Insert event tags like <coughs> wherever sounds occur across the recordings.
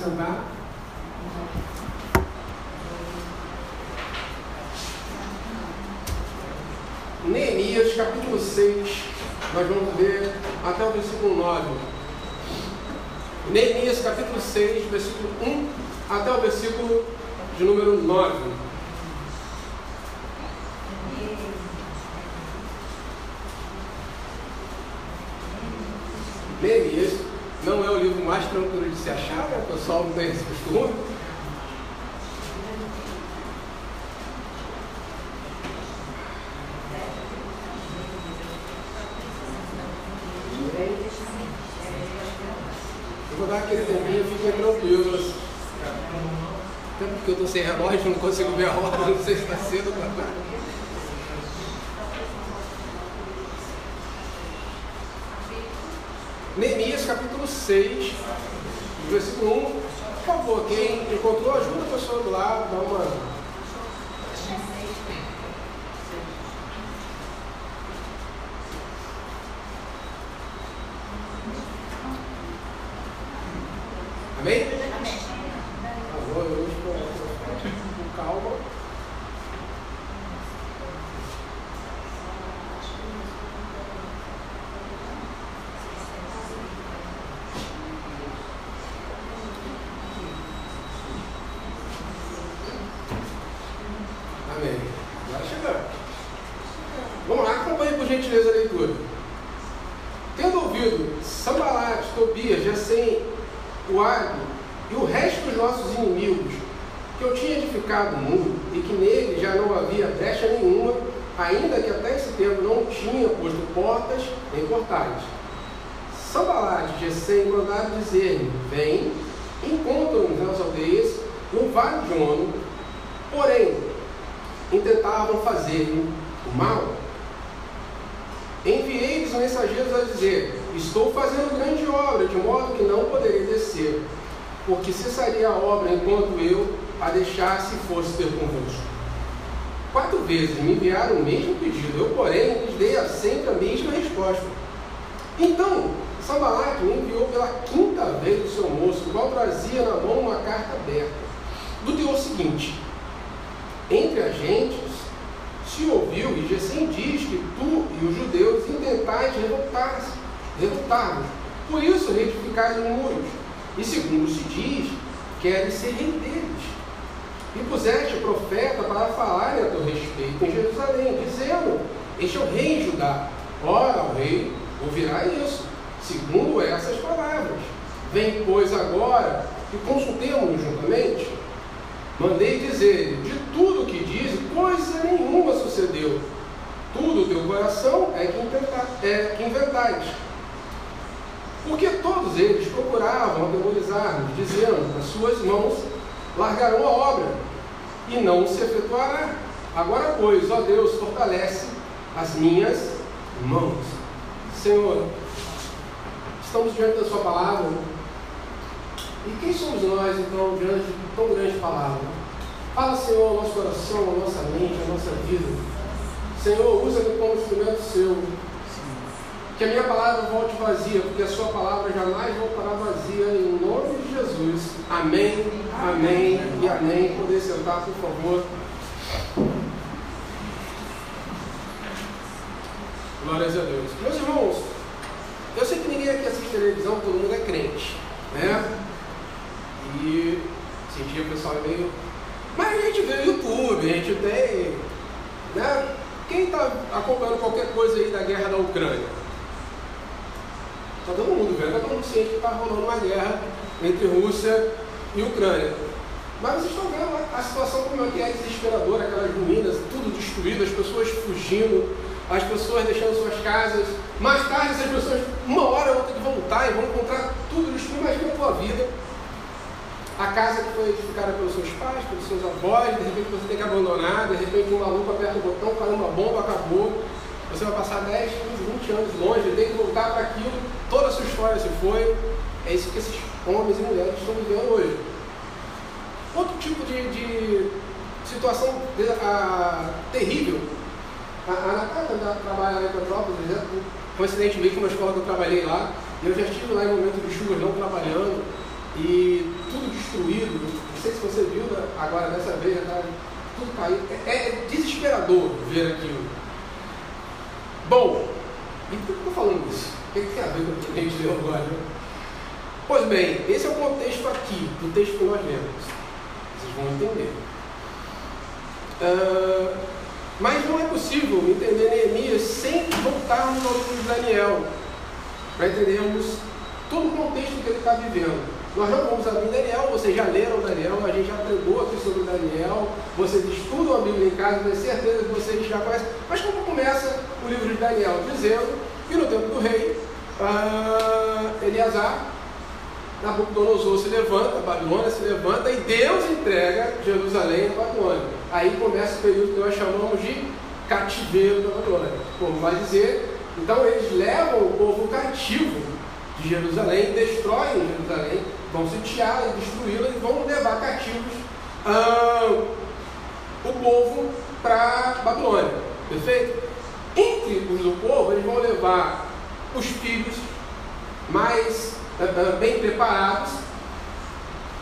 sentar. Neemias, capítulo 6, nós vamos ler até o versículo 9. Neemias, capítulo 6, versículo 1 até o versículo de número 9. Neemias não é o livro mais tranquilo de se achar, o pessoal não tem esse costume. Eu vou dar aquele tempinho, fiquem tranquilos. Até porque eu estou sem relógio, não consigo ver a hora, não sei se está cedo ou não. Neemias capítulo 6, versículo 1. Quem encontrou, ajuda a pessoa do lado, dá uma. Amém? Por favor, eu estou com calma. Amém. Agora chegamos. Vamos lá, acompanhe por gentileza a leitura. Tendo ouvido Sambalate, Tobias, Gesem, o Árabe e o resto dos nossos inimigos, que eu tinha edificado o muro e que nele já não havia brecha nenhuma, ainda que até esse tempo não tinha posto portas nem portais. Sambalate e Gesem mandaram dizer-me: Vem, encontra-nos nas aldeias, no vale de Ono, porém intentavam fazer o mal. Enviei-lhes mensageiros a dizer: Estou fazendo grande obra, de modo que não poderei descer, porque a enquanto eu a deixasse fosse ter convosco. Quatro vezes me enviaram o mesmo pedido, eu, porém, lhes dei sempre a mesma resposta. Então, Sambalate enviou pela quinta vez o seu moço, o qual trazia na mão uma carta aberta, do teor seguinte: entre as gentes se ouviu, e Gesem diz que tu e os judeus intentais revoltar-se, revoltar-vos. Por isso reedificais os muros. E segundo se diz, queres ser rei deles. E puseste profeta para falarem a teu respeito em Jerusalém, dizendo: Este é o rei Judá. Ora, o rei ouvirá isso, segundo essas palavras. Vem, pois, agora e consultemos juntamente. Mandei dizer, de tudo o que diz, coisa nenhuma sucedeu. Tudo o teu coração é que, é que inventais. Porque todos eles procuravam atemorizar-nos, dizendo, as suas mãos largarão a obra, e não se efetuará. Agora, pois, ó Deus, fortalece as minhas mãos. Senhor, estamos diante da sua palavra, e quem somos nós, então, diante de tão grande palavra? Fala, Senhor, ao nosso coração, à nossa mente, à nossa vida. Senhor, usa-me como instrumento seu. Que a minha palavra volte vazia, porque a sua palavra jamais voltará vazia, em nome de Jesus. Amém, amém e amém. Poder sentar, por favor. Glórias a Deus. Meus irmãos, eu sei que ninguém aqui assiste televisão, todo mundo é crente, né? E sentia o pessoal meio. Mas a gente vê o YouTube, a gente tem. Né? Quem está acompanhando qualquer coisa aí da guerra da Ucrânia? Está todo mundo vendo, está todo mundo ciente que está rolando uma guerra entre Rússia e Ucrânia. Mas vocês estão vendo a situação como é que é desesperadora, aquelas ruínas, tudo destruído, as pessoas fugindo, as pessoas deixando suas casas. Mais tarde essas pessoas, uma hora vão ter que voltar e vão encontrar tudo destruído. Imagina a tua vida a casa que foi edificada pelos seus pais, pelos seus avós, de repente você tem que abandonar, de repente um maluco aperta o botão, caramba, a bomba acabou, você vai passar 10, 15, 20 anos longe, tem que voltar para aquilo, toda a sua história se foi. É isso que esses homens e mulheres estão vivendo hoje. Outro tipo de, de situação de, a, terrível. A, a Natália trabalha em Petrópolis, né? coincidentemente, uma escola que eu trabalhei lá, eu já estive lá em momento de chuvas não trabalhando, e tudo destruído. Não sei se você viu né, agora dessa vez, tá tudo caiu. É, é desesperador ver aquilo. Bom, e por que eu estou falando isso? Que tem a ver com o que a gente leu agora? Né? Pois bem, esse é o contexto aqui do texto que nós lemos. Vocês vão entender. Uh, mas não é possível entender Neemias sem voltarmos ao livro de Daniel, para entendermos todo o contexto que ele está vivendo. Nós não vamos abrir Daniel, vocês já leram Daniel, a gente já pregou aqui sobre Daniel, vocês estudam a Bíblia em casa, tenho certeza que vocês já conhecem. Mas como começa o livro de Daniel? Dizendo que no tempo do rei, uh, Eleazar, Nabucodonosor se levanta, a Babilônia se levanta e Deus entrega Jerusalém à Babilônia. Aí começa o período que nós chamamos de cativeiro da Babilônia. Como vai dizer, então eles levam o povo cativo de Jerusalém, destroem Jerusalém, vão sitiar e destruí-la e vão levar cativos ah, o povo para Babilônia. Perfeito? Entre os do povo, eles vão levar os filhos mais ah, bem preparados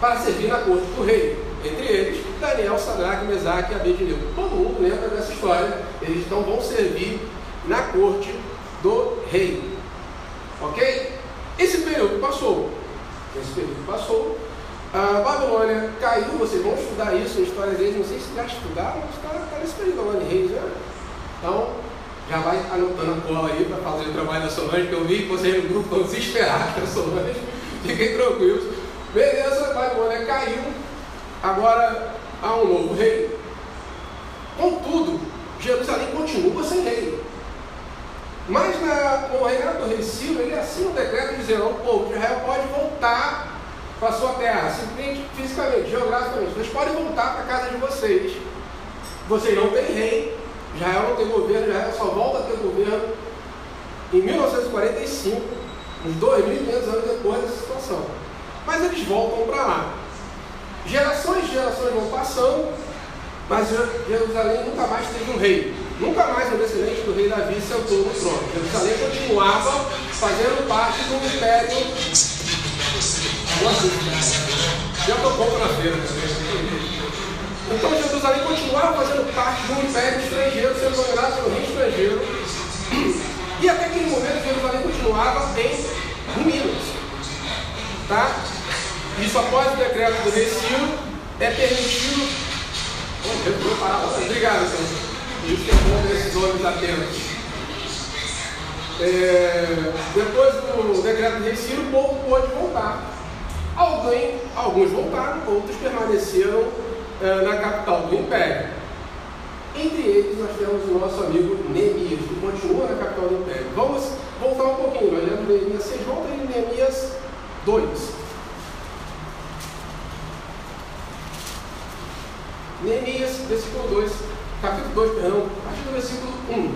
para servir na corte do rei. Entre eles, Daniel, Sadraque, Mesaque e Abednego. Todo mundo lembra dessa história. Eles então vão servir na corte do rei. Ok? Esse período passou. Esse período passou. A Babilônia caiu, vocês vão estudar isso, a história deles, não sei se já estudaram, mas está tá nesse período lá de reis, né? Então, já vai anotando a cola aí para fazer o trabalho da Solange, que eu vi que vocês no grupo estão desesperados com a Solange. <laughs> Fiquem tranquilos. Beleza, a Babilônia caiu. Agora há um novo rei. Contudo, Jerusalém continua sem rei. Mas na, no reinado do rei Ciro, ele assina um decreto dizendo ao povo de Israel pode voltar para sua terra, simplesmente fisicamente, geograficamente. Vocês podem voltar para a casa de vocês. Vocês não têm rei, Israel não tem governo, Israel só volta a ter governo em 1945, uns 2.500 anos depois dessa situação. Mas eles voltam para lá. Gerações e gerações vão passando, mas Jerusalém nunca mais teve um rei. Nunca mais um descendente do rei Davi sentou no trono. Jerusalém continuava fazendo parte do império. Nossa, já pouco na feira. Então Jerusalém continuava fazendo parte do império estrangeiro, sendo dominado pelo rei estrangeiro. E até aquele momento Jerusalém continuava em ruínas. Tá? Isso após o decreto do rei Ciro é permitido. Oh, Obrigado, senhor. Isso que é bom desses homens atentos. É, depois do decreto de Ciro, o povo pôde voltar. Alguém, alguns voltaram, outros permaneceram na capital do Império. Entre eles, nós temos o nosso amigo Neemias, que continua na capital do Império. Vamos voltar um pouquinho, nós lemos Neemias 6, volta em Neemias 2. Neemias, versículo 2 capítulo 2, perdão, a partir do versículo 1.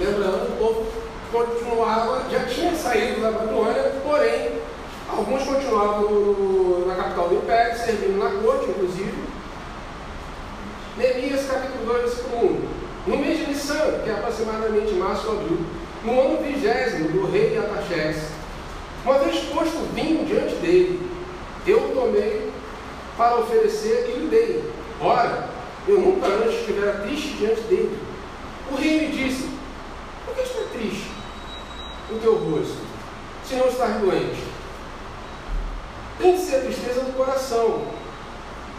Lembrando, o povo continuava, já tinha saído da Babilônia, porém, alguns continuavam no, na capital do império, servindo na corte, inclusive. Neemias, capítulo 2, versículo 1. No mês de Nissan, que é aproximadamente março ou abril, no ano vigésimo do rei Ataxés, uma vez posto vinho diante dele, eu tomei para oferecer e lhe dei. Ora, eu nunca antes estivera triste diante dele. O rei me disse: Por que está triste o teu rosto, se não estás doente? Tem de ser a tristeza do coração.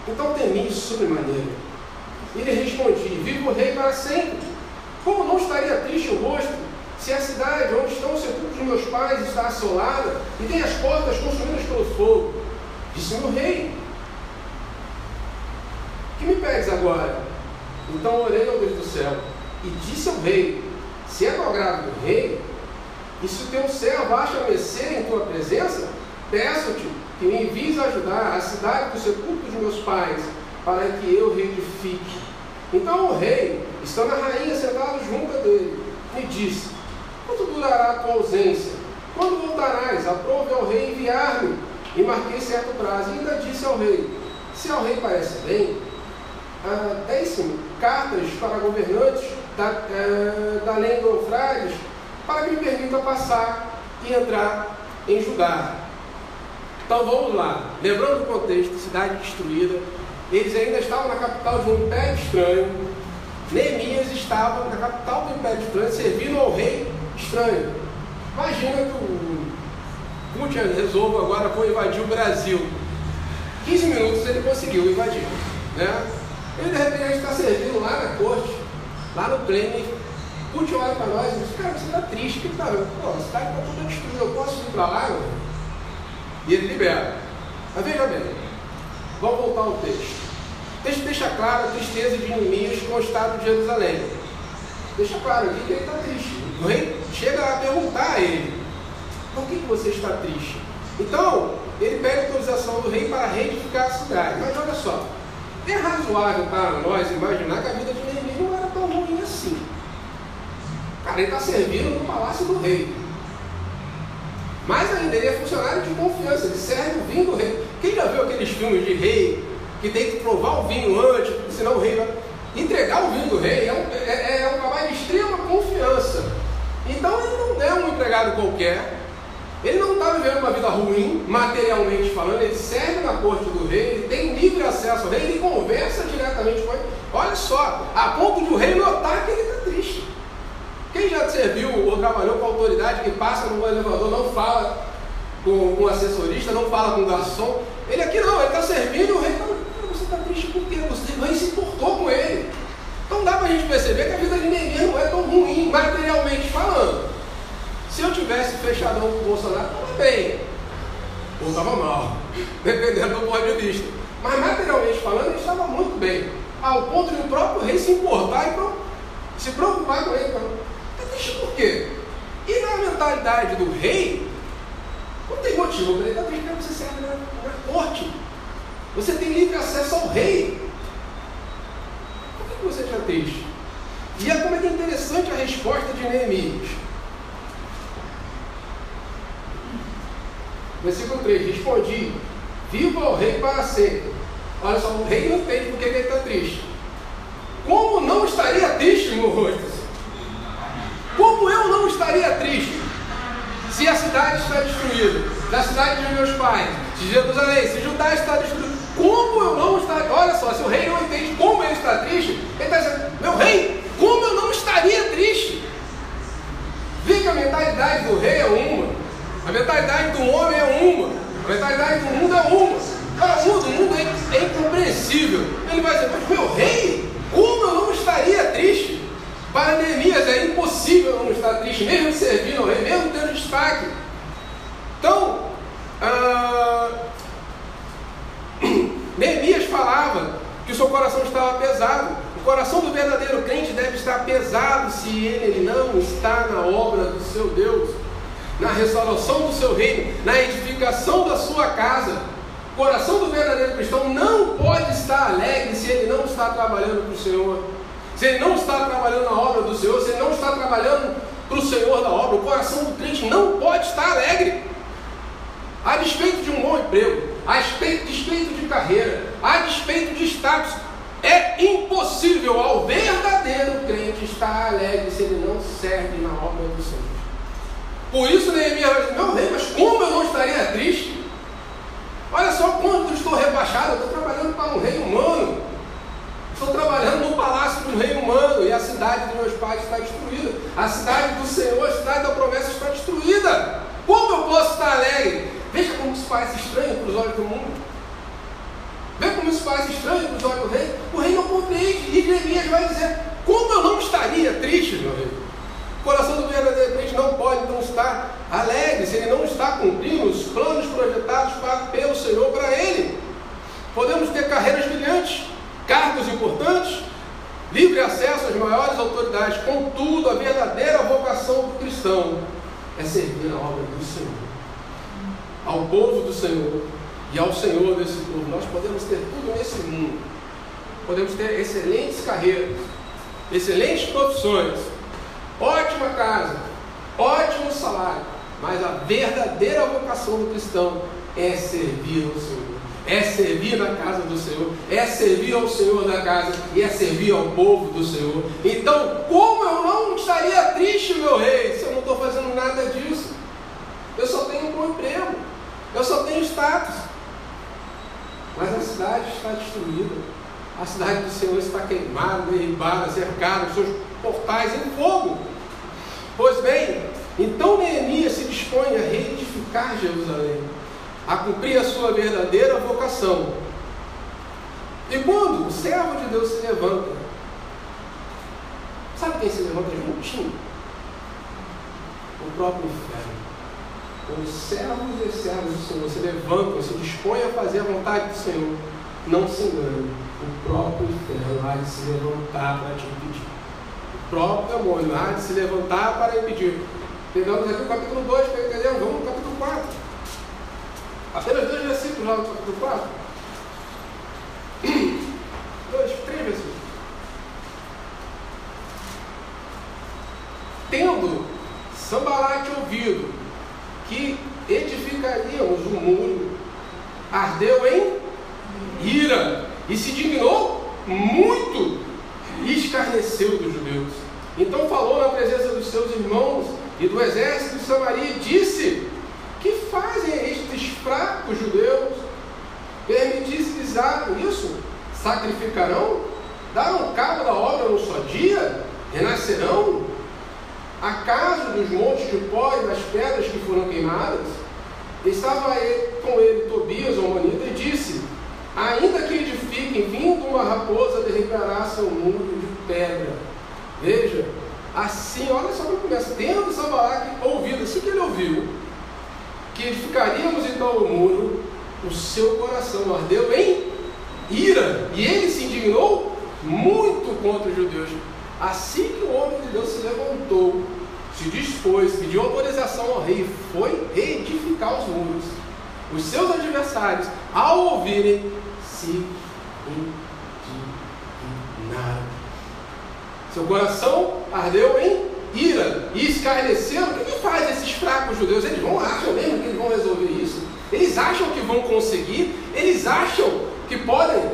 Então temi sobremaneira. E lhe respondi: Vivo o rei para sempre. Como não estaria triste o rosto, se a cidade onde estão os sepulcros de meus pais está assolada e tem as portas consumidas pelo fogo? Disse-me o rei: que me pedes agora? Então orei ao Deus do céu e disse ao rei: Se é do agrado do rei, e se o teu servo acha merecer em tua presença, peço-te que me envies ajudar a cidade do sepulcro de meus pais, para que eu reedifique. Então o rei, estando a rainha sentada junto dele, me disse: Quanto durará a tua ausência? Quando voltarás? Aprove ao rei enviar-me. E marquei certo prazo. E ainda disse ao rei: Se ao rei parece bem, ah, décimo, cartas para governantes da, eh, da lei do Eufrates, para que me permita passar e entrar em julgar. Então vamos lá. Lembrando o contexto, cidade destruída, eles ainda estavam na capital de um império estranho. Neemias estava na capital do império estranho, servindo ao rei estranho. Imagina que o Putin resolva agora vou invadir o Brasil. 15 minutos ele conseguiu invadir. Né? Ele de repente está servindo lá na corte, lá no Kremlin. Putin olha para nós e diz, cara, você está triste, que tá, pô, a cidade está toda destruída, eu posso ir para lá? Não? E ele libera. Mas veja bem, vamos voltar ao texto. O texto deixa claro a tristeza de Neemias com o estado de Jerusalém. Deixa claro aqui que ele está triste. O rei chega a perguntar a ele: por que, você está triste? Então, ele pede autorização do rei para reedificar a cidade. Mas olha só, é razoável para nós imaginar que a vida de Neemias não era tão ruim assim. Cara, ele está servindo no palácio do rei. Mas ainda ele é funcionário de confiança, ele serve o vinho do rei. Quem já viu aqueles filmes de rei que tem que provar o vinho antes, senão o rei vai. Entregar o vinho do rei é um, é, é um trabalho de extrema confiança. Então ele não é um empregado qualquer, ele não está vivendo uma vida ruim, materialmente falando, ele serve na corte do rei, ele tem livre acesso ao rei, ele conversa diretamente com ele. Olha só, a ponto de o rei notar que ele está. Quem já serviu ou trabalhou com autoridade que passa no elevador, não fala com um assessorista, não fala com um garçom. Ele aqui não, ele está servindo o rei está. Você está triste por quê? Você nem se importou com ele. Então dá para a gente perceber que a vida de ninguém não é tão ruim, materialmente falando. Se eu tivesse fechadão com o Bolsonaro, estava bem. Ou estava mal, <laughs> dependendo do ponto de vista. Mas materialmente falando, ele estava muito bem. Ao ponto de o próprio rei se importar e se preocupar com ele. Triste por quê? E na mentalidade do rei, não tem motivo para ele estar triste, porque você serve na, na corte. Você tem livre acesso ao rei. Por que você está triste? E é como é é interessante a resposta de Neemias. Versículo 3: Respondi: Viva o rei para sempre. Olha só, o rei não entende porque ele está triste. Como não estaria triste no rosto? Como eu não estaria triste se a cidade está destruída, da cidade de meus pais, de Jerusalém, se Judá está destruído? Como eu não estaria. Olha só, se o rei não entende como ele está triste, ele está dizendo: Meu rei, como eu não estaria triste? Vê que a mentalidade do rei é uma, a mentalidade do homem é uma, a mentalidade do mundo é uma. Para o mundo, o mundo é, é incompreensível. Ele vai dizer: Mas meu rei, como eu não estaria triste? Para Neemias é impossível não estar triste, mesmo servindo ao rei, mesmo tendo destaque. Então, ah, Neemias falava que o seu coração estava pesado. O coração do verdadeiro crente deve estar pesado se ele não está na obra do seu Deus, na restauração do seu reino, na edificação da sua casa. O coração do verdadeiro cristão não pode estar alegre se ele não está trabalhando para o Senhor se ele não está trabalhando na obra do Senhor, se ele não está trabalhando para o Senhor da obra, o coração do crente não pode estar alegre. A despeito de um bom emprego, a despeito de carreira, a despeito de status, é impossível ao verdadeiro crente estar alegre se ele não serve na obra do Senhor. Por isso Neemias vai dizer, meu rei, mas como eu não estaria triste? Olha só quanto eu estou rebaixado, eu estou trabalhando para um rei humano. Estou trabalhando no palácio um rei humano e a cidade dos meus pais está destruída. A cidade do Senhor, a cidade da promessa está destruída. Como eu posso estar alegre? Veja como isso parece estranho para os olhos do mundo. Veja como isso parece estranho para os olhos do rei. O rei não compreende. E Jeremias vai dizer: Como eu não estaria triste, meu rei? O coração do verdadeiro crente não pode então estar alegre se ele não está cumprindo os planos projetados para, pelo Senhor para ele. Podemos ter carreiras brilhantes, cargos importantes, livre acesso às maiores autoridades. Contudo, a verdadeira vocação do cristão é servir a obra do Senhor, ao povo do Senhor e ao Senhor desse povo. Nós podemos ter tudo nesse mundo, podemos ter excelentes carreiras, excelentes profissões, ótima casa, ótimo salário, mas a verdadeira vocação do cristão é servir ao Senhor é servir na casa do Senhor, é servir ao Senhor da casa e é servir ao povo do Senhor. Então, como eu não estaria triste, meu rei, se eu não estou fazendo nada disso? Eu só tenho um bom emprego, Eu só tenho status. Mas a cidade está destruída. A cidade do Senhor está queimada, derribada, cercada, os seus portais em fogo. Pois bem, então Neemias se dispõe a reedificar Jerusalém, a cumprir a sua verdadeira vocação. E quando o servo de Deus se levanta, sabe quem se levanta juntinho? O próprio inferno. Os servos e servos do Senhor se levantam, se dispõem a fazer a vontade do Senhor, não se engane, o próprio inferno há de se levantar para te impedir. O próprio demônio há de se levantar para impedir. Pegamos aqui o capítulo 2, para entender, vamos no capítulo 4. Apenas dois versículos lá no capítulo 4. <coughs> Dois, três versículos. Tendo Sambalate ouvido que edificaríamos um muro, ardeu em ira e se dignou muito e escarneceu dos judeus. Então falou na presença dos seus irmãos e do exército de Samaria e disse: Que fazem estes fracos judeus? Permitisse-lhes isso? Sacrificarão? Darão cabo da obra num só dia? Renascerão? Acaso dos montes de pó e das pedras que foram queimadas? Estava ele, com ele Tobias, o Amonita, e disse: Ainda que edifiquem, vindo uma raposa, derribará seu muro de pedra. Veja, assim, olha só como começa. Tendo Samalaque ouvido, assim que ele ouviu, que edificaríamos então o muro, o seu coração ardeu em ira, e ele se indignou muito contra os judeus. Assim que o homem de Deus se levantou, se dispôs, pediu autorização ao rei, foi reedificar os muros. Os seus adversários, ao ouvirem, se indignaram. Seu coração ardeu em ira e escarneceram. O que, faz esses fracos judeus? Eles vão acham mesmo que eles vão resolver isso? Eles acham que vão conseguir? Eles acham que podem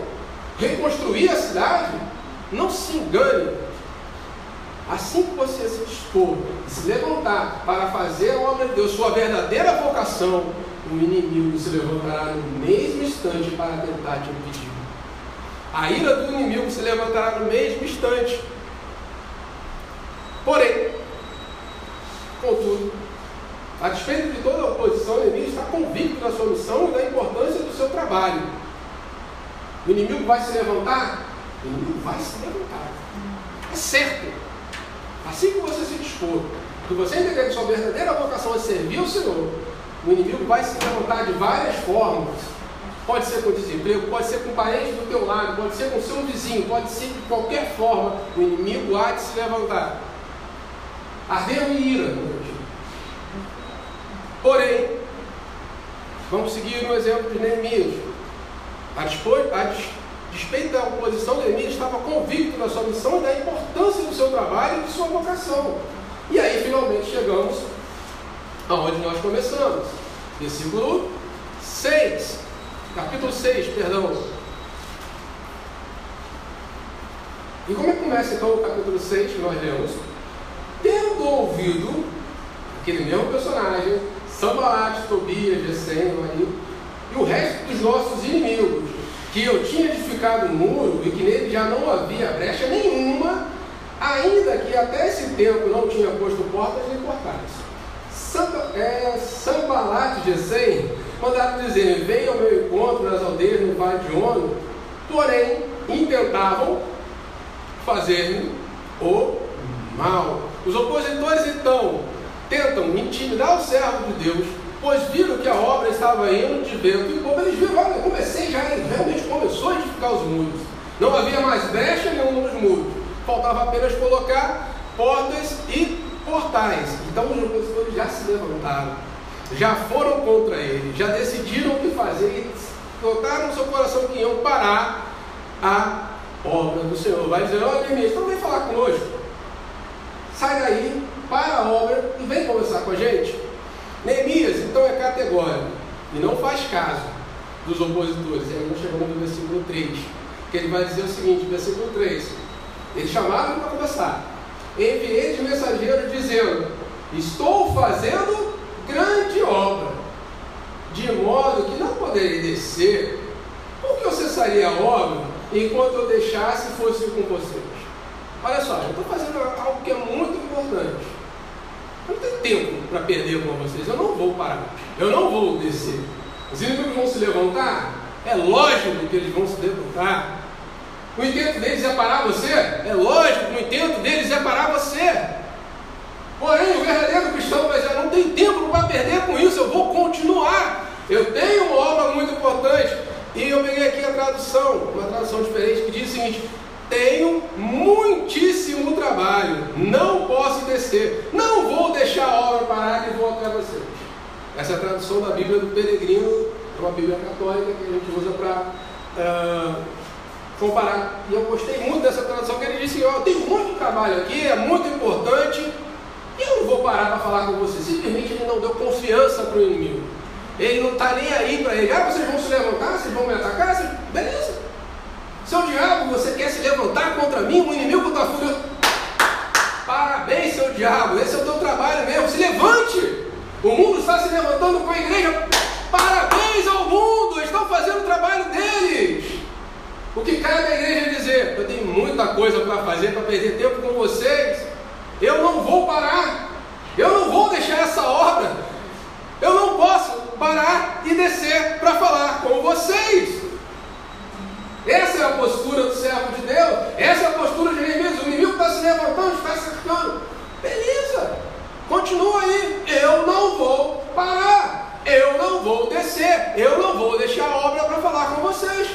reconstruir a cidade? Não se engane. Assim que você se dispor e se levantar para fazer a obra de Deus, sua verdadeira vocação, o inimigo se levantará no mesmo instante para tentar te impedir. A ira do inimigo se levantará no mesmo instante. Porém, contudo, a despeito de toda a oposição, o inimigo está convicto da sua missão e da importância do seu trabalho. O inimigo vai se levantar? O inimigo vai se levantar. É certo. Assim que você se dispor, que você entender que sua verdadeira vocação é servir ao Senhor, o inimigo vai se levantar de várias formas. Pode ser com desemprego, pode ser com parente do teu lado, pode ser com seu vizinho, pode ser de qualquer forma. O inimigo há de se levantar. Ardeu em ira. Porém, vamos seguir o exemplo de Neemias. A, a despeito da oposição, Neemias estava convicto da sua missão e da importância do seu trabalho e de sua vocação. E aí, finalmente, chegamos aonde nós começamos. Versículo 6. Capítulo 6, perdão. E como é que começa então o capítulo 6 que nós lemos? Tendo ouvido aquele mesmo personagem, Sambalat, Tobias, Gesem, e o resto dos nossos inimigos, que eu tinha edificado um muro e que nele já não havia brecha nenhuma, ainda que até esse tempo não tinha posto portas nem portais. Samba, é, Sambalat de Gesem mandaram dizer: Venha ao meu encontro nas aldeias no Vale de Ono, porém intentavam fazer-me o mal. Os opositores então tentam intimidar o servo de Deus, pois viram que a obra estava indo de vento e como eles viram, olha, comecei já, realmente começou a edificar os muros. Não havia mais brecha nenhuma nos muros, faltava apenas colocar portas e portais. Então os opositores já se levantaram, já foram contra ele, já decidiram o que fazer e botaram no seu coração que iam parar a obra do Senhor. Vai dizer, olha Neemias, então vem falar conosco. Sai daí, para a obra e vem conversar com a gente. Neemias, então, é categórico e não faz caso dos opositores. E aí nós chegamos no versículo 3, que ele vai dizer o seguinte, versículo 3. Eles chamaram para conversar enviei de mensageiro dizendo: Estou fazendo grande obra. de modo que não poderei descer, porque eu cessaria a obra enquanto eu deixasse e fosse com vocês. Olha só, eu estou fazendo algo que é muito importante. Tempo para perder com vocês, eu não vou parar, eu não vou descer. Os inimigos vão se levantar, é lógico que eles vão se levantar. O intento deles é parar você? É lógico o intento deles é parar você. Porém, o verdadeiro cristão vai dizer: não tem tempo para perder com isso, eu vou continuar. Eu tenho uma obra muito importante. E eu peguei aqui a tradução, uma tradução diferente, que diz o seguinte: tenho muitíssimo trabalho, não posso descer, não vou deixar a obra parar e vou até vocês. Essa é a tradução da Bíblia do Peregrino, é uma Bíblia católica que a gente usa para uh, comparar. E eu gostei muito dessa tradução, que ele disse: Eu tenho muito trabalho aqui, é muito importante, e eu não vou parar para falar com você. Simplesmente ele não deu confiança para o inimigo. Ele não está nem aí para ele. Ah, vocês vão se levantar, vocês vão me atacar? Vocês... Beleza. Seu diabo, você quer se levantar contra mim, o inimigo está furioso. Parabéns, seu diabo, esse é o teu trabalho mesmo. Se levante. O mundo está se levantando com a igreja. Parabéns ao mundo, estão fazendo o trabalho deles. O que cabe à igreja é dizer: eu tenho muita coisa para fazer, para perder tempo com vocês. Eu não vou parar. Eu não vou deixar essa obra. Eu não posso parar e descer para falar com vocês. Essa é a postura do servo de Deus. Essa é a postura de Neemias. O inimigo está se levantando, está cercando. Beleza. Continua aí. Eu não vou parar. Eu não vou descer. Eu não vou deixar a obra para falar com vocês.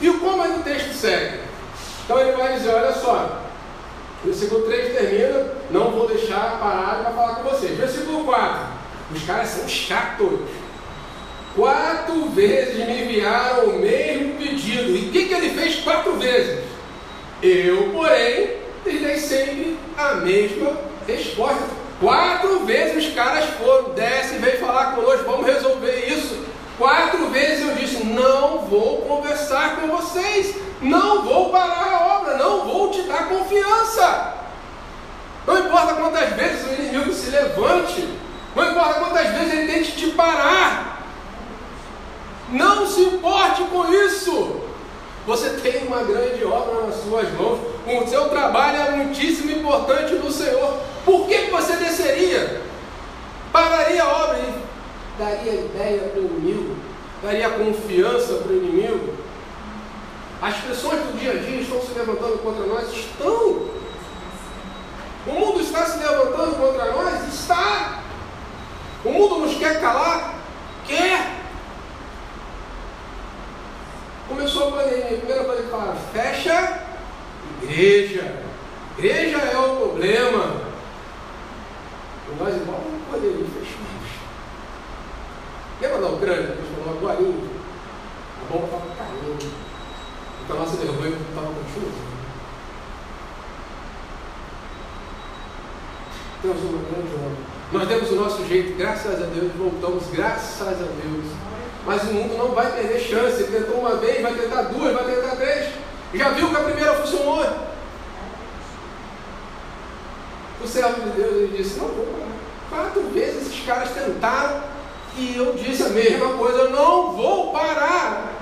E como é que o texto segue? Então ele vai dizer: olha só. Versículo 3 termina: Não vou deixar parar para falar com vocês. Versículo 4. Os caras são chatos. Quatro vezes me enviaram o mesmo pedido. E o que, que ele fez quatro vezes? Eu, porém, lhes dei sempre a mesma resposta. Quatro vezes os caras foram, desce, vem falar conosco, vamos resolver isso. Quatro vezes eu disse: não vou conversar com vocês, não vou parar a obra, não vou te dar confiança. Não importa quantas vezes o inimigo se levante, não importa quantas vezes ele tente te parar, não se importe com isso. Você tem uma grande obra nas suas mãos. O seu trabalho é muitíssimo importante no Senhor. Por que você desceria? Pararia a obra e daria ideia para o inimigo? Daria confiança para o inimigo? As pessoas do dia a dia estão se levantando contra nós? Estão. O mundo está se levantando contra nós? Está. O mundo nos quer calar? Quer. Começou a pandemia, a primeira coisa que falaram, fecha igreja. Igreja é o problema. E nós igual não poderíamos fechar. Lembra da Ucrânia? A gente falou agora, a bomba estava caindo. Então a nossa vergonha estava continuando. Temos uma grande obra. Nós demos o nosso jeito, graças a Deus, voltamos, graças a Deus mas o mundo não vai perder chance. Ele tentou uma vez, vai tentar duas, vai tentar três. Já viu que a primeira funcionou? O servo de Deus disse: Não vou parar. Quatro vezes esses caras tentaram e eu disse a mesma coisa: Eu não vou parar.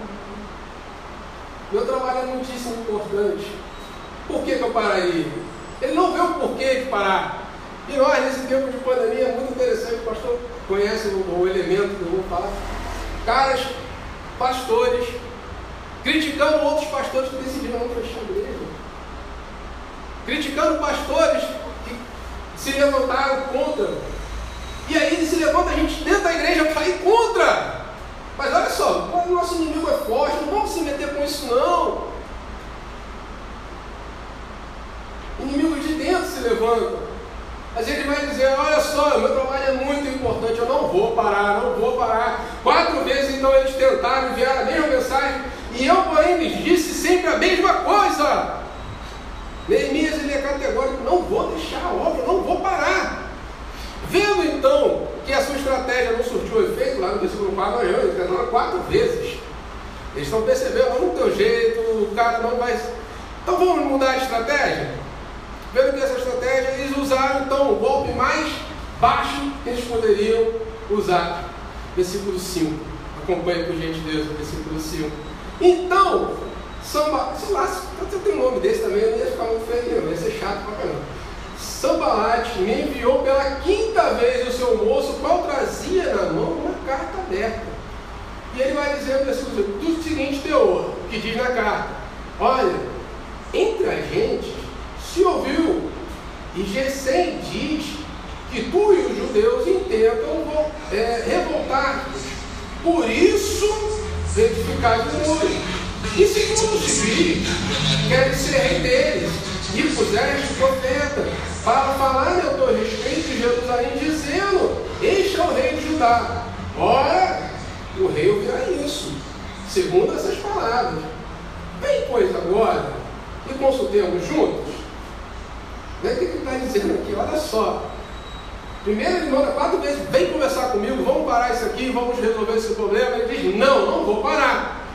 Meu trabalho é muitíssimo importante. Por que, que eu pararia? Ele não vê o porquê de parar. E nós, nesse tempo de pandemia, é muito interessante. O pastor conhece o, o elemento que eu vou falar caras, pastores, criticando outros pastores que decidiram não fechar a igreja, criticando pastores que se levantaram contra. E aí se levanta a gente dentro da igreja para ir contra. Mas olha só, o nosso inimigo é forte, não vamos se meter com isso não. O inimigo de dentro se levanta. Mas ele vai dizer: Olha só, meu trabalho é muito importante, eu não vou parar, não vou parar. Quatro vezes então eles tentaram enviar a mesma mensagem, e eu, porém, lhes disse sempre a mesma coisa. Neemias ele é categórico: Não vou deixar a obra, não vou parar. Vendo então que a sua estratégia não surtiu efeito, lá no versículo 4, nós eles tentaram quatro vezes. Eles estão percebendo, não tem jeito, o cara não vai. Então vamos mudar a estratégia? Vendo que essa estratégia, eles usaram então o golpe mais baixo que eles poderiam usar. versículo 5. Acompanhe por gentileza o versículo 5. Então, Samba, sei lá, você tem um nome desse também, eu não ia ficar muito feio, não, ia ser chato pra caramba. Sambalate me enviou pela quinta vez o seu moço, qual trazia na mão uma carta aberta. E ele vai dizer do seguinte teor, que diz na carta: Olha, entre a gente se ouviu, e Gesem diz que tu e os judeus intentam é, revoltar-nos. Por isso, edificai o muro. E segundo os civis, querem ser rei deles, e puseste profeta, para falar a teu respeito em Jerusalém, dizendo: Este é o rei de Judá. Ora, o rei ouvirá isso, segundo essas palavras. Vem, pois, agora, e consultemos juntos. Vê o que ele está dizendo aqui, olha só. Primeiro ele manda quatro vezes, vem conversar comigo, vamos parar isso aqui, vamos resolver esse problema. Ele diz, não, não vou parar.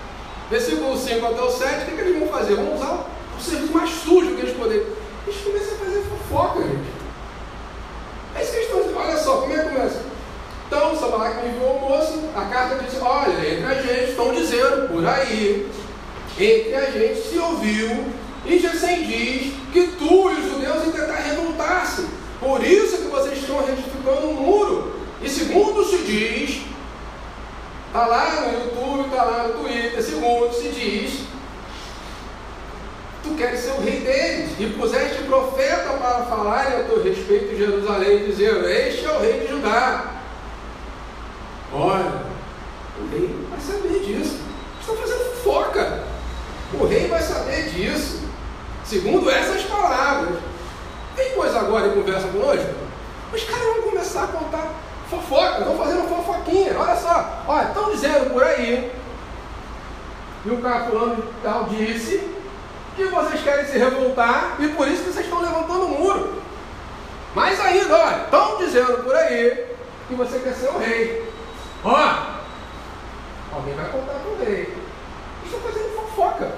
Versículo 5 até o 7, o que, que eles vão fazer? Vão usar o serviço mais sujo que eles poderiam. Eles começam a fazer fofoca, gente. É isso que eles estão. Olha só, como é que começa? Então, Samalac me enviou o moço, a carta diz, olha, entre a gente, estão dizendo por aí, entre a gente se ouviu, e Gesem diz que tu e os judeus tentar revoltar-se. Por isso que vocês estão retificando o muro. E segundo se diz, está lá no YouTube, está lá no Twitter, segundo se diz, tu queres ser o rei deles, e puseste profeta para falar a teu respeito em Jerusalém, dizendo, este é o rei de Judá. Olha, o rei vai saber disso. Estão fazendo fofoca. O rei vai saber disso. Segundo essas palavras. Vem pois agora e conversa conosco. Os caras vão começar a contar fofoca, estão fazendo fofoquinha. Olha só, olha, estão dizendo por aí. E o cara fulano tal disse que vocês querem se revoltar e por isso que vocês estão levantando o muro. Mas ainda, olha, estão dizendo por aí que você quer ser o rei. Ó, alguém vai contar para o rei. Estão fazendo fofoca.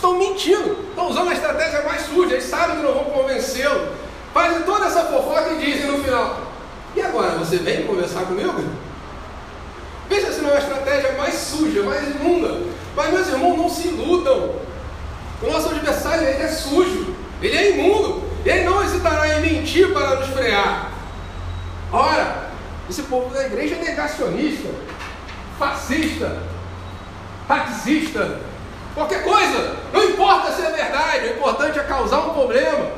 Estão mentindo. Estão usando a estratégia mais suja. Eles sabem que não vão convencê-lo. Fazem toda essa fofoca e dizem no final: E agora, você vem conversar comigo? Veja se não é a estratégia mais suja, mais imunda. Mas, meus irmãos, não se iludam. O nosso adversário ele é sujo, ele é imundo. Ele não hesitará em mentir para nos frear. Ora, esse povo da igreja é negacionista, fascista, taxista, qualquer coisa. Não importa se é verdade, o importante é causar um problema.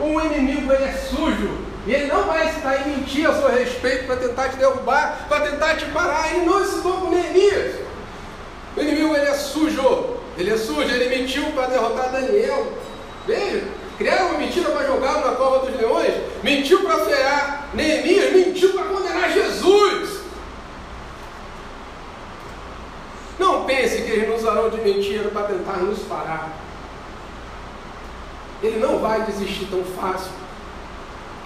O inimigo ele é sujo. E ele não vai hesitar em mentir a seu respeito para tentar te derrubar, para tentar te parar. Ele não hesitou com Neemias. O inimigo ele é sujo. Ele é sujo, ele mentiu para derrotar Daniel. Veja, criaram uma mentira para jogá-lo na cova dos leões, mentiu para frear Neemias, mentiu para condenar Jesus. Não pense que eles nos usarão de mentira para tentar nos parar. Ele não vai desistir tão fácil.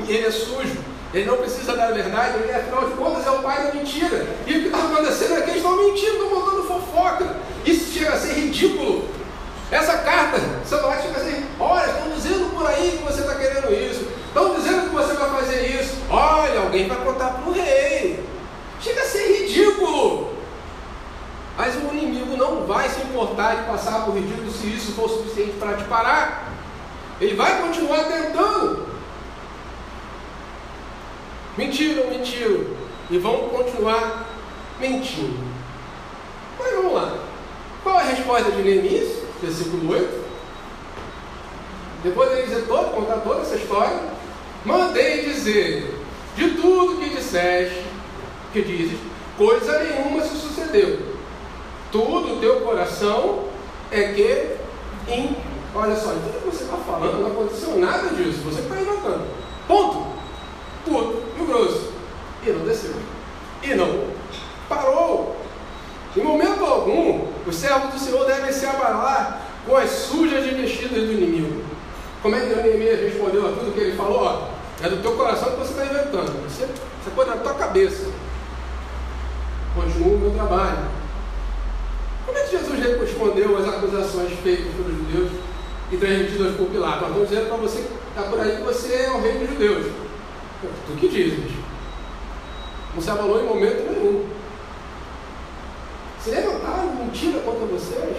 E ele é sujo. Ele não precisa da verdade, ele afinal de contas é o pai da mentira. E o que está acontecendo é que eles estão mentindo, estão montando fofoca. Isso chega a ser ridículo. Essa carta, Samuel chega a ser, olha, estão dizendo por aí que você está querendo isso. Estão dizendo que você vai fazer isso. Olha, alguém vai contar para o rei. Chega a ser ridículo. Mas o inimigo não vai se importar de passar por ridículo se isso for suficiente para te parar. Ele vai continuar tentando. Mentiram, mentiram. E vão continuar mentindo. Mas vamos lá. Qual é a resposta de Neemias? Versículo 8. Depois de dizer todo, contar toda essa história, mandei dizer de tudo que disseste, que dizes, coisa nenhuma se sucedeu. Tudo o teu coração é que em. Olha só, tudo que você está falando não aconteceu nada disso. Você está inventando. Ponto. Tudo e grosso. E não desceu. E não parou. Em momento algum, os servos do Senhor devem se abalar com as sujas investidas do inimigo. Como é que Neemias respondeu a tudo que ele falou? Ó, é do teu coração que você está inventando. Você, você pode na tua cabeça. Continua o meu trabalho. Jesus respondeu às acusações feitas pelos judeus e transmitidas por Pilato? Estão dizendo para você que está por aí que você é o rei dos judeus. Tu que dizes. Não se abalou em momento nenhum. mentira contra vocês?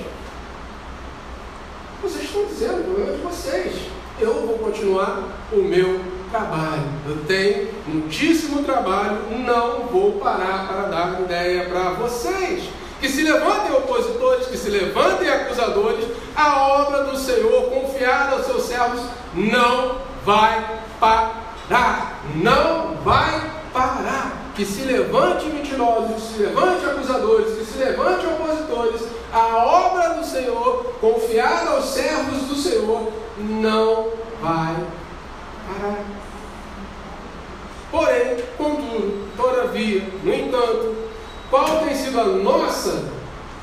Vocês estão dizendo, o problema é de vocês. Eu vou continuar o meu trabalho. Eu tenho muitíssimo trabalho, não vou parar para dar ideia para vocês. Que se levantem opositores, que se levantem acusadores, a obra do Senhor, confiada aos seus servos, não vai parar. Não vai parar. Que se levante mentirosos, que se levante acusadores, que se levante opositores, a obra do Senhor, confiada aos servos do Senhor, não vai parar. Porém, contudo, todavia, no entanto, qual tem sido a nossa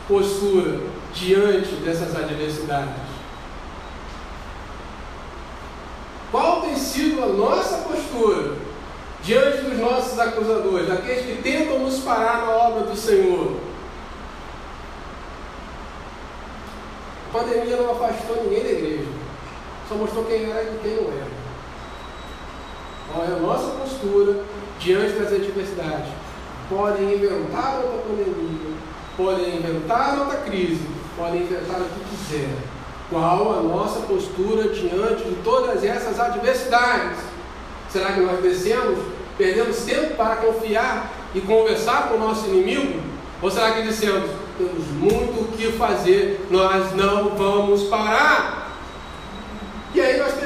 postura diante dessas adversidades? Qual tem sido a nossa postura diante dos nossos acusadores, daqueles que tentam nos parar na obra do Senhor? A pandemia não afastou ninguém da igreja, só mostrou quem era e quem não era. Qual é a nossa postura diante das adversidades? Podem inventar outra pandemia, podem inventar outra crise, podem inventar o que quiser. Qual a nossa postura diante de todas essas adversidades? Será que nós descemos, perdemos tempo para confiar e conversar com o nosso inimigo? Ou será que dissemos, temos muito o que fazer, nós não vamos parar? E aí nós terminamos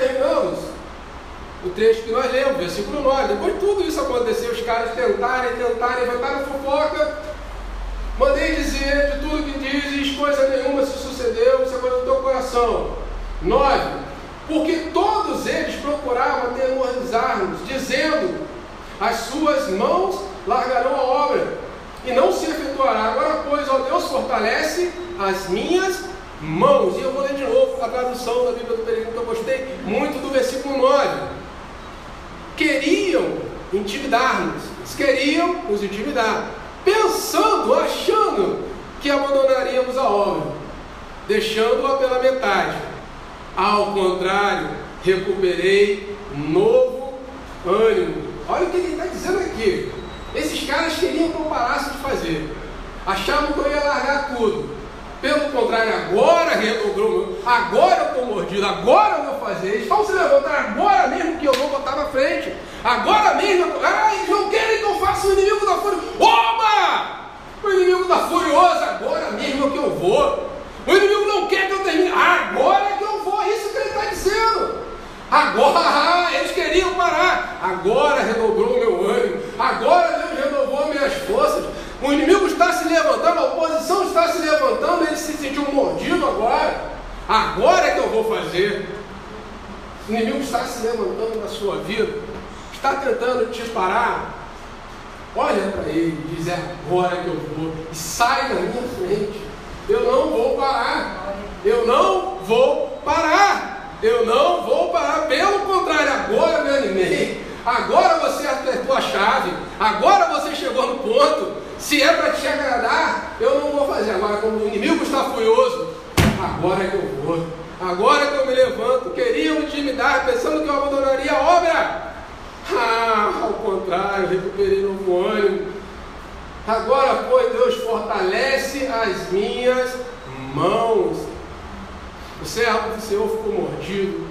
o trecho que nós lemos, versículo 9. Depois de tudo isso acontecer, os caras tentarem, tentarem, levantaram fofoca. Mandei dizer de tudo que dizes, coisa nenhuma se sucedeu, isso é coisa do teu coração. 9. Porque todos eles procuravam atemorizar-nos, dizendo: As suas mãos largarão a obra, e não se efetuará. Agora, pois, ó Deus, fortalece as minhas mãos. E eu vou ler de novo a tradução da Bíblia do Peregrino que eu gostei muito do versículo 9 queriam intimidar-nos, eles queriam nos intimidar, pensando, achando que abandonaríamos a obra, deixando-a pela metade. Ao contrário, recuperei novo ânimo. Olha o que ele está dizendo aqui. Esses caras queriam que eu parasse de fazer. Achavam que eu ia largar tudo. Pelo contrário, agora redobrou. Agora eu estou mordido, agora eu vou fazer. Eles vão se levantar agora mesmo que eu vou botar na frente. Agora mesmo. Eu... Ah, eles não querem que eu faça o inimigo da fúria. Oba! O inimigo está furioso, agora mesmo que eu vou. O inimigo não quer que eu termine. Agora é que eu vou. Isso que ele está dizendo. Agora, <laughs> eles queriam parar. Agora redobrou meu ânimo. Agora Deus renovou minhas forças. O inimigo está se levantando, a oposição está se levantando, ele se sentiu mordido agora. Agora é que eu vou fazer. O inimigo está se levantando na sua vida, está tentando te parar. Olha para ele e diz: é agora que eu vou. E sai da minha frente. Eu não vou parar. Eu não vou parar. Eu não vou parar. Pelo contrário, agora me animei. Agora você acertou a chave. Agora você chegou no ponto. Se é para te agradar, eu não vou fazer. Agora, quando o inimigo está furioso, agora é que eu vou. Agora é que eu me levanto. Queriam intimidar, pensando que eu abandonaria a obra. Ah, ao contrário, recuperei novo ânimo. Agora, pois, Deus fortalece as minhas mãos. O servo do Senhor ficou mordido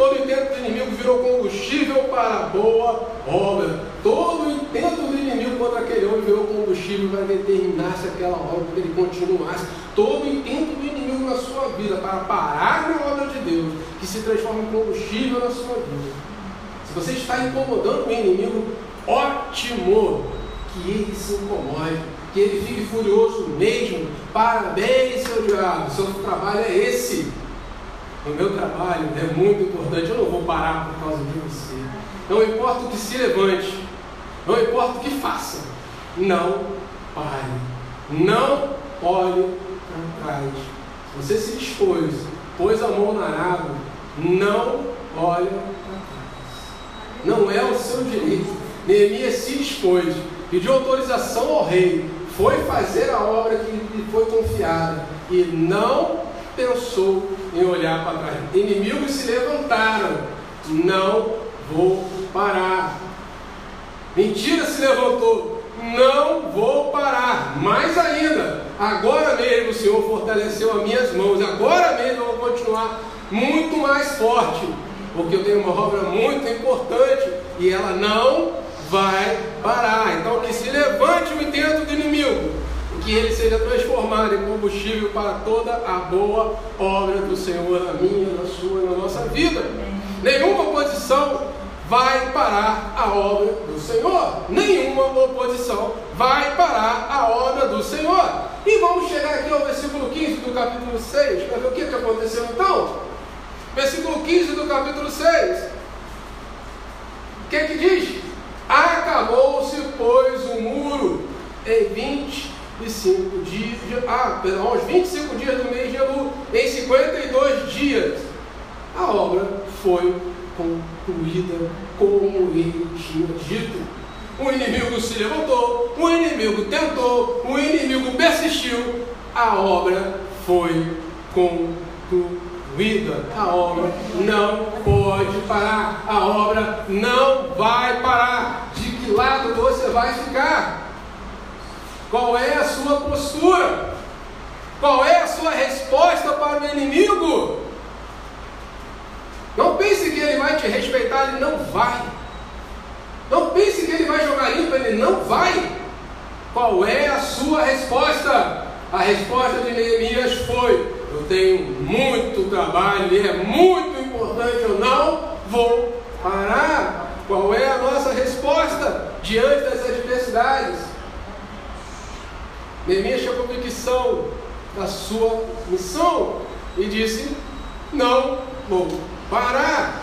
Todo intento do inimigo virou combustível para a boa obra. Todo intento do inimigo contra aquele homem virou combustível para determinar se aquela obra que ele continuasse. Todo intento do inimigo na sua vida para parar na obra de Deus, que se transforma em combustível na sua vida. Se você está incomodando o inimigo, ótimo que ele se incomode, que ele fique furioso mesmo. Parabéns, seu diabo, seu trabalho é esse no meu trabalho é muito importante, eu não vou parar por causa de você. Não importa o que se levante, não importa o que faça, não pare, não olhe para trás. Se você se dispôs, pôs a mão na água, não olhe para trás. Não é o seu direito. Neemias se dispôs, pediu autorização ao rei, foi fazer a obra que lhe foi confiada e não pensou em olhar para trás. Inimigos se levantaram. Não vou parar. Mentira se levantou. Não vou parar. Mais ainda, agora mesmo o Senhor fortaleceu as minhas mãos, agora mesmo eu vou continuar muito mais forte, porque eu tenho uma obra muito importante e ela não vai parar. Então que se levante o intento do inimigo, que ele seja transformado em combustível para toda a boa obra do Senhor na minha, na sua e na nossa vida. Nenhuma oposição vai parar a obra do Senhor. Nenhuma oposição vai parar a obra do Senhor. E vamos chegar aqui ao versículo 15 do capítulo 6, para ver o que, que aconteceu então. Versículo 15 do capítulo 6. O que, que diz? Acabou-se, pois, o muro em 25 dias, ah, perdão, aos 25 dias do mês de Elu, em 52 dias, a obra foi concluída dito. O inimigo se levantou, o inimigo tentou, o inimigo persistiu, a obra foi concluída. A obra não pode parar. A obra não vai parar. De que lado você vai ficar? Qual é a sua postura? Qual é a sua resposta para o inimigo? Não pense que ele vai te respeitar, ele não vai. Não pense que ele vai jogar limpo, ele não vai. Qual é a sua resposta? A resposta de Neemias foi: eu tenho muito trabalho e é muito importante, eu não vou parar. Qual é a nossa resposta diante das adversidades? Neemias tinha convicção da sua missão e disse: Não vou parar.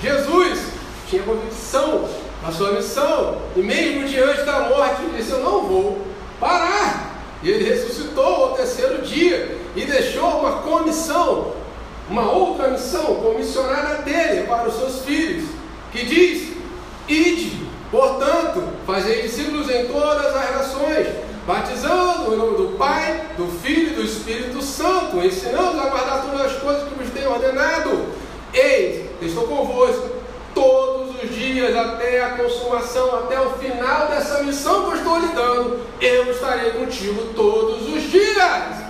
Jesus tinha convicção da sua missão e, mesmo diante da morte, disse: Eu não vou parar. E ele ressuscitou ao terceiro dia e deixou uma comissão, uma outra missão comissionada dele para os seus filhos, que diz: Ide, portanto, fazei discípulos em todas as nações, batizando em nome do Pai, do Filho e do Espírito Santo, ensinando a guardar todas as coisas que vos tenho ordenado. Estou convosco todos os dias até a consumação, até o final dessa missão que eu estou lhe dando, eu estarei contigo todos os dias.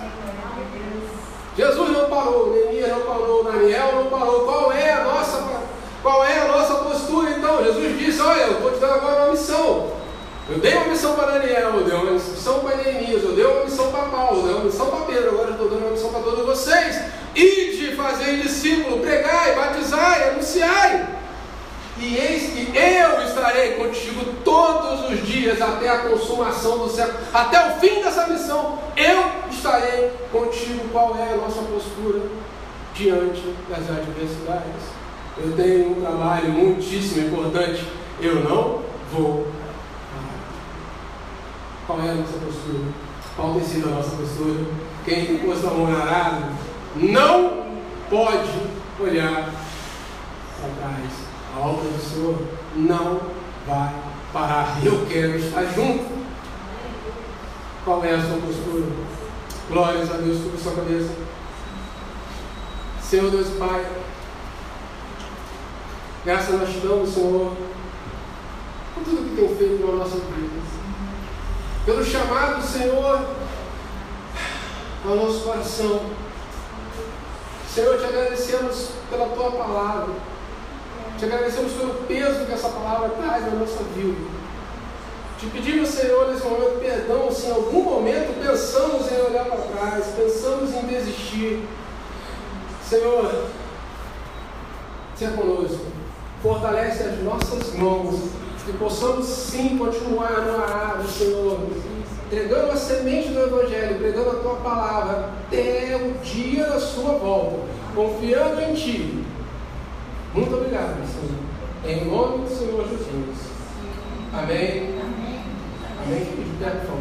Jesus não parou, Neemias não parou, Daniel não parou. Qual é a nossa, qual é a nossa postura então? Jesus disse: Olha, eu estou te dando agora uma missão. Eu dei uma missão para Daniel, eu dei uma missão para Neemias, eu dei uma missão para Paulo, eu dei uma missão para Pedro, agora eu estou dando uma missão para todos vocês. Ide fazer discípulo, pregai, batizai, anunciai. E eis que eu estarei contigo todos os dias até a consumação do século, até o fim dessa missão. Eu estarei contigo. Qual é a nossa postura diante das adversidades? Eu tenho um trabalho muitíssimo importante. Eu não vou. Qual é a nossa postura? Qual tem sido a nossa postura? Quem tem posto a mão na arado não pode olhar para trás a obra do Senhor não vai parar. Eu quero estar junto. Qual é a sua postura? Glórias a Deus sobre sua cabeça. Senhor Deus Pai, graças nós te damos, Senhor, por tudo que tem feito na nossa vida. Pelo chamado, Senhor, ao nosso coração. Senhor, te agradecemos pela tua palavra. Te agradecemos pelo peso que essa palavra traz na nossa vida. Te pedimos, Senhor, nesse momento, perdão se em algum momento pensamos em olhar para trás, pensamos em desistir. Senhor, seja conosco. Fortalece as nossas mãos, que possamos sim continuar no arado, Senhor, entregando a semente do Evangelho, pregando a tua palavra até o dia da sua volta, confiando em Ti muito obrigado, Senhor. Em nome do Senhor Jesus. Amém. Amém. Amém. Amém.